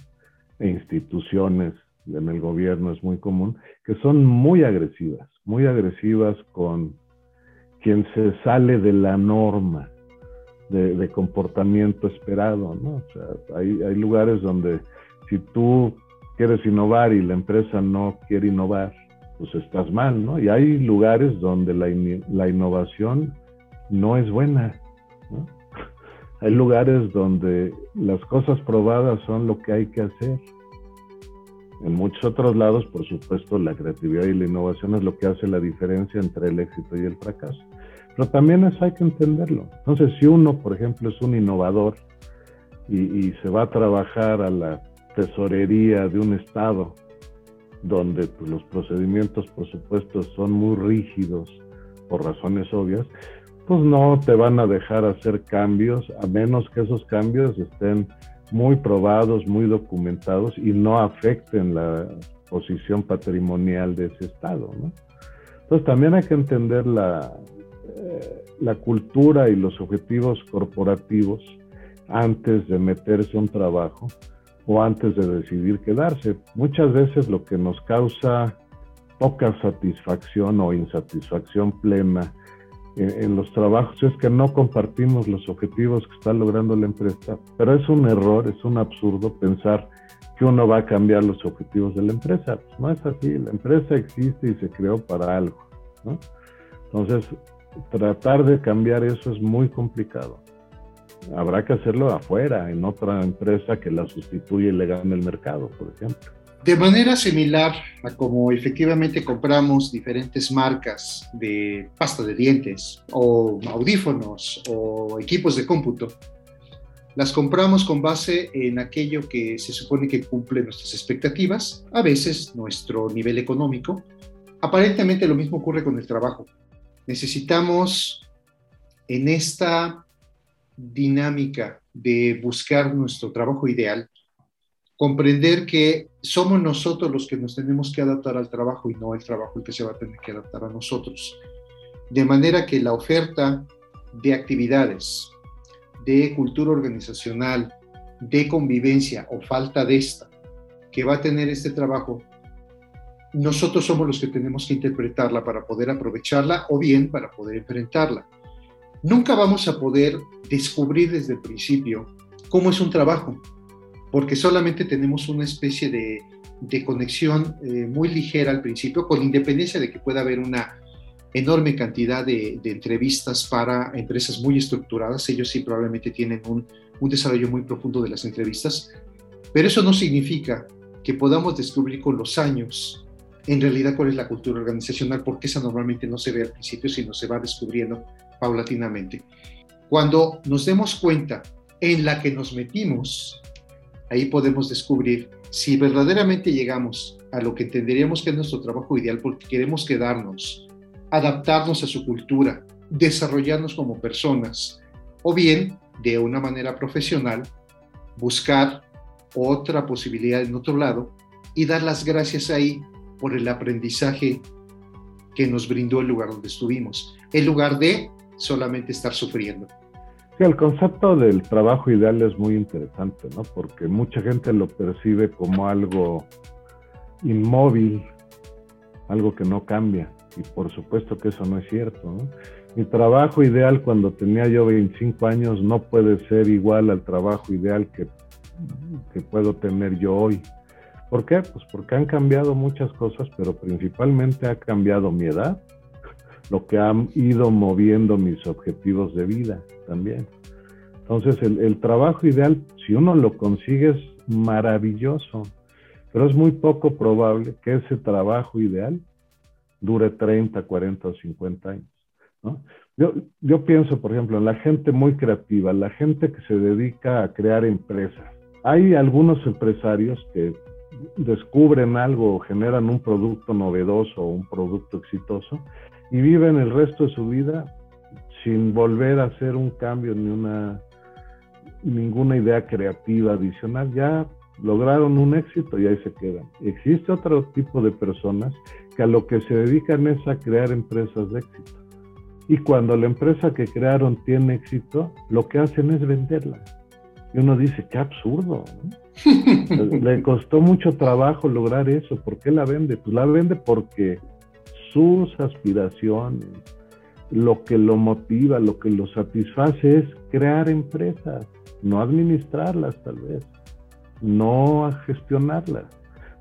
e instituciones en el gobierno, es muy común, que son muy agresivas, muy agresivas con quien se sale de la norma de, comportamiento esperado, ¿no? O sea, hay, hay lugares donde si tú quieres innovar y la empresa no quiere innovar, pues estás mal, ¿no? Y hay lugares donde la, la innovación no es buena, ¿no? Hay lugares donde las cosas probadas son lo que hay que hacer. En muchos otros lados, por supuesto, la creatividad y la innovación es lo que hace la diferencia entre el éxito y el fracaso. Pero también eso hay que entenderlo. Entonces, si uno, por ejemplo, es un innovador y, se va a trabajar a la tesorería de un estado donde pues, los procedimientos, por supuesto, son muy rígidos por razones obvias, pues no te van a dejar hacer cambios a menos que esos cambios estén muy probados, muy documentados y no afecten la posición patrimonial de ese estado. Entonces también hay que entender la, la cultura y los objetivos corporativos antes de meterse a un trabajo o antes de decidir quedarse. Muchas veces lo que nos causa poca satisfacción o insatisfacción plena en, los trabajos es que no compartimos los objetivos que está logrando la empresa, pero es un error, es un absurdo pensar que uno va a cambiar los objetivos de la empresa. Pues no es así, la empresa existe y se creó para algo. Entonces, tratar de cambiar eso es muy complicado. Habrá que hacerlo afuera, en otra empresa que la sustituye y le gane el mercado, por ejemplo. De manera similar a como efectivamente compramos diferentes marcas de pasta de dientes o audífonos o equipos de cómputo, las compramos con base en aquello que se supone que cumple nuestras expectativas, a veces nuestro nivel económico. Aparentemente lo mismo ocurre con el trabajo necesitamos en esta dinámica de buscar nuestro trabajo ideal, comprender que somos nosotros los que nos tenemos que adaptar al trabajo y no el trabajo el que se va a tener que adaptar a nosotros. De manera que la oferta de actividades, de cultura organizacional, de convivencia o falta de esta que va a tener este trabajo nosotros somos los que tenemos que interpretarla para poder aprovecharla o bien para poder enfrentarla. Nunca vamos a poder descubrir desde el principio cómo es un trabajo, porque solamente tenemos una especie de, conexión eh, muy ligera al principio, con independencia de que pueda haber una enorme cantidad de, entrevistas para empresas muy estructuradas. Ellos sí probablemente tienen un, un desarrollo muy profundo de las entrevistas, pero eso no significa que podamos descubrir con los años en realidad cuál es la cultura organizacional, porque esa normalmente no se ve al principio, sino se va descubriendo paulatinamente. Cuando nos demos cuenta en la que nos metimos, ahí podemos descubrir si verdaderamente llegamos a lo que entenderíamos que es nuestro trabajo ideal porque queremos quedarnos, adaptarnos a su cultura, desarrollarnos como personas, o bien, de una manera profesional, buscar otra posibilidad en otro lado y dar las gracias ahí por el aprendizaje que nos brindó el lugar donde estuvimos, en lugar de solamente estar sufriendo. Sí, el concepto del trabajo ideal es muy interesante, ¿no? Porque mucha gente lo percibe como algo inmóvil, algo que no cambia. Y por supuesto que eso no es cierto, ¿no? Mi trabajo ideal cuando tenía yo 25 años no puede ser igual al trabajo ideal que, que puedo tener yo hoy. ¿Por qué? Pues porque han cambiado muchas cosas, pero principalmente ha cambiado mi edad, lo que han ido moviendo mis objetivos de vida también. Entonces, el, trabajo ideal, si uno lo consigue, es maravilloso, pero es muy poco probable que ese trabajo ideal dure 30, 40 o 50 años. Yo, yo pienso, por ejemplo, en la gente muy creativa, la gente que se dedica a crear empresas. Hay algunos empresarios que descubren algo, generan un producto novedoso o un producto exitoso y viven el resto de su vida sin volver a hacer un cambio ni una ninguna idea creativa adicional. Ya lograron un éxito y ahí se quedan. Existe otro tipo de personas que a lo que se dedican es a crear empresas de éxito. Y cuando la empresa que crearon tiene éxito, lo que hacen es venderla. Y uno dice, qué absurdo. Le costó mucho trabajo lograr eso. ¿Por qué la vende? Pues la vende porque sus aspiraciones, lo que lo motiva, lo que lo satisface es crear empresas, no administrarlas tal vez, no gestionarlas.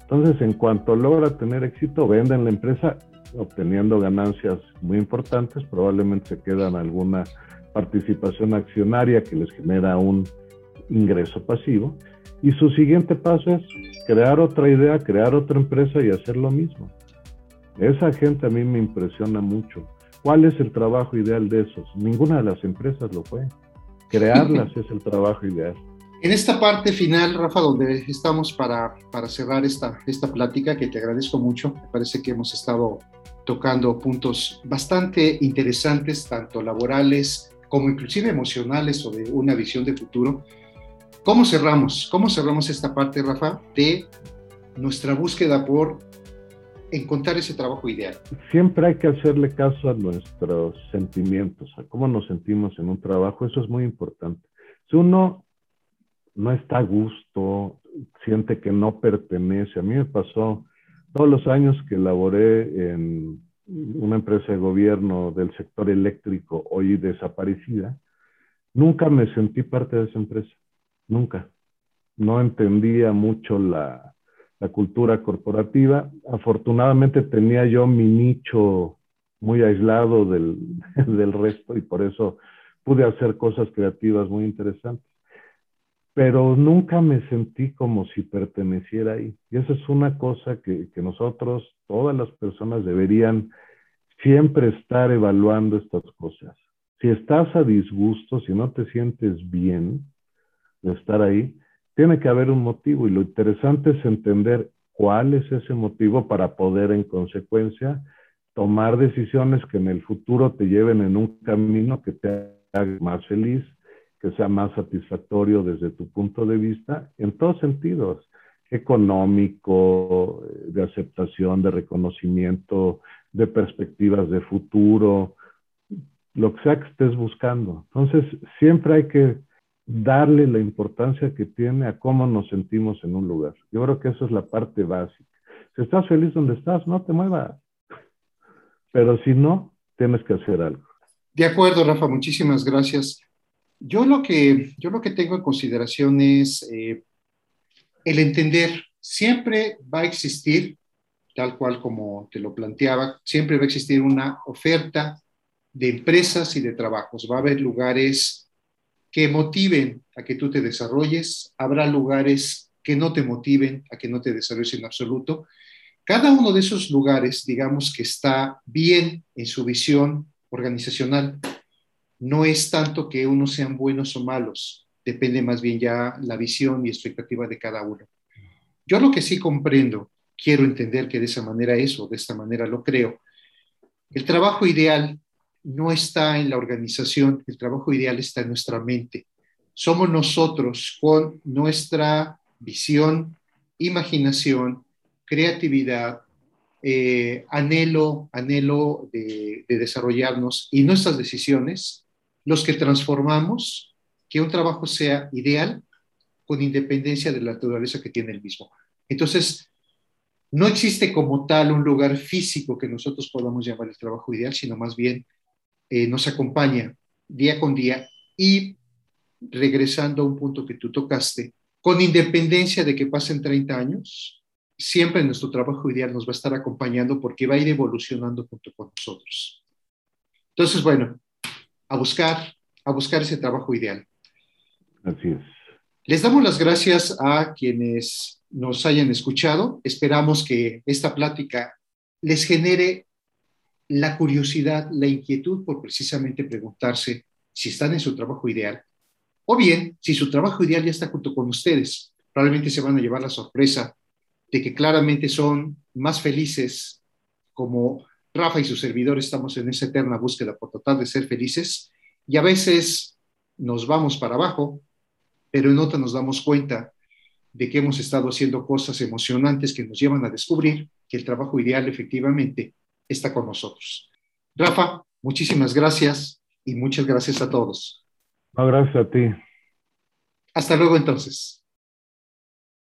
Entonces, en cuanto logra tener éxito, venden la empresa obteniendo ganancias muy importantes, probablemente se quedan alguna participación accionaria que les genera un ingreso pasivo. Y su siguiente paso es crear otra idea, crear otra empresa y hacer lo mismo. Esa gente a mí me impresiona mucho. ¿Cuál es el trabajo ideal de esos? Ninguna de las empresas lo fue. Crearlas es el trabajo ideal. En esta parte final, Rafa, donde estamos para, para cerrar esta, esta plática, que te agradezco mucho, me parece que hemos estado tocando puntos bastante interesantes, tanto laborales como inclusive emocionales o de una visión de futuro. ¿Cómo cerramos? ¿Cómo cerramos esta parte, Rafa, de nuestra búsqueda por encontrar ese trabajo ideal? Siempre hay que hacerle caso a nuestros sentimientos, a cómo nos sentimos en un trabajo, eso es muy importante. Si uno no está a gusto, siente que no pertenece, a mí me pasó todos los años que laboré en una empresa de gobierno del sector eléctrico hoy desaparecida, nunca me sentí parte de esa empresa, nunca. No entendía mucho la, la cultura corporativa. Afortunadamente tenía yo mi nicho muy aislado del, del resto y por eso pude hacer cosas creativas muy interesantes pero nunca me sentí como si perteneciera ahí. Y esa es una cosa que, que, nosotros, todas las personas, deberían siempre estar evaluando estas cosas. Si estás a disgusto, si no te sientes bien de estar ahí, tiene que haber un motivo y lo interesante es entender cuál es ese motivo para poder en consecuencia tomar decisiones que en el futuro te lleven en un camino que te haga más feliz, que sea más satisfactorio desde tu punto de vista en todos sentidos, económico, de aceptación, de reconocimiento, de perspectivas de futuro, lo que sea que estés buscando. Entonces, siempre hay que darle la importancia que tiene a cómo nos sentimos en un lugar. Yo creo que eso es la parte básica. Si estás feliz donde estás, no te muevas. Pero si no, tienes que hacer algo. De acuerdo, Rafa, muchísimas gracias. Yo lo que, yo lo que tengo en consideración es eh, el entender, siempre va a existir, tal cual como te lo planteaba, siempre va a existir una oferta de empresas y de trabajos. Va a haber lugares que motiven a que tú te desarrolles, habrá lugares que no te motiven a que no te desarrolles en absoluto. Cada uno de esos lugares, digamos que está bien en su visión organizacional, no es tanto que unos sean buenos o malos, depende más bien ya la visión y expectativa de cada uno. Yo lo que sí comprendo, quiero entender que de esa manera es o de esta manera lo creo. El trabajo ideal no está en la organización, el trabajo ideal está en nuestra mente. Somos nosotros con nuestra visión, imaginación, creatividad, eh, anhelo, anhelo de desarrollarnos y nuestras decisiones los que transformamos que un trabajo sea ideal con independencia de la naturaleza que tiene el mismo. Entonces, no existe como tal un lugar físico que nosotros podamos llamar el trabajo ideal, sino más bien eh, nos acompaña día con día y regresando a un punto que tú tocaste, con independencia de que pasen 30 años, siempre nuestro trabajo ideal nos va a estar acompañando porque va a ir evolucionando junto con nosotros. Entonces, bueno, a buscar, a buscar ese trabajo ideal. Así es. Les damos las gracias a quienes nos hayan escuchado. Esperamos que esta plática les genere la curiosidad, la inquietud por precisamente preguntarse si están en su trabajo ideal o bien si su trabajo ideal ya está junto con ustedes. Probablemente se van a llevar la sorpresa de que claramente son más felices como Rafa y su servidor estamos en esa eterna búsqueda por tratar de ser felices y a veces nos vamos para abajo, pero en otra nos damos cuenta de que hemos estado haciendo cosas emocionantes que nos llevan a descubrir que el trabajo ideal efectivamente está con nosotros. Rafa, muchísimas gracias y muchas gracias a todos. gracias a ti. Hasta luego entonces.